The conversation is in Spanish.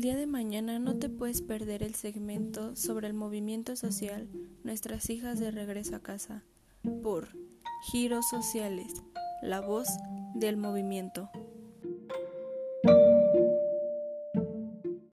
El día de mañana no te puedes perder el segmento sobre el movimiento social Nuestras hijas de regreso a casa por Giros Sociales, la voz del movimiento.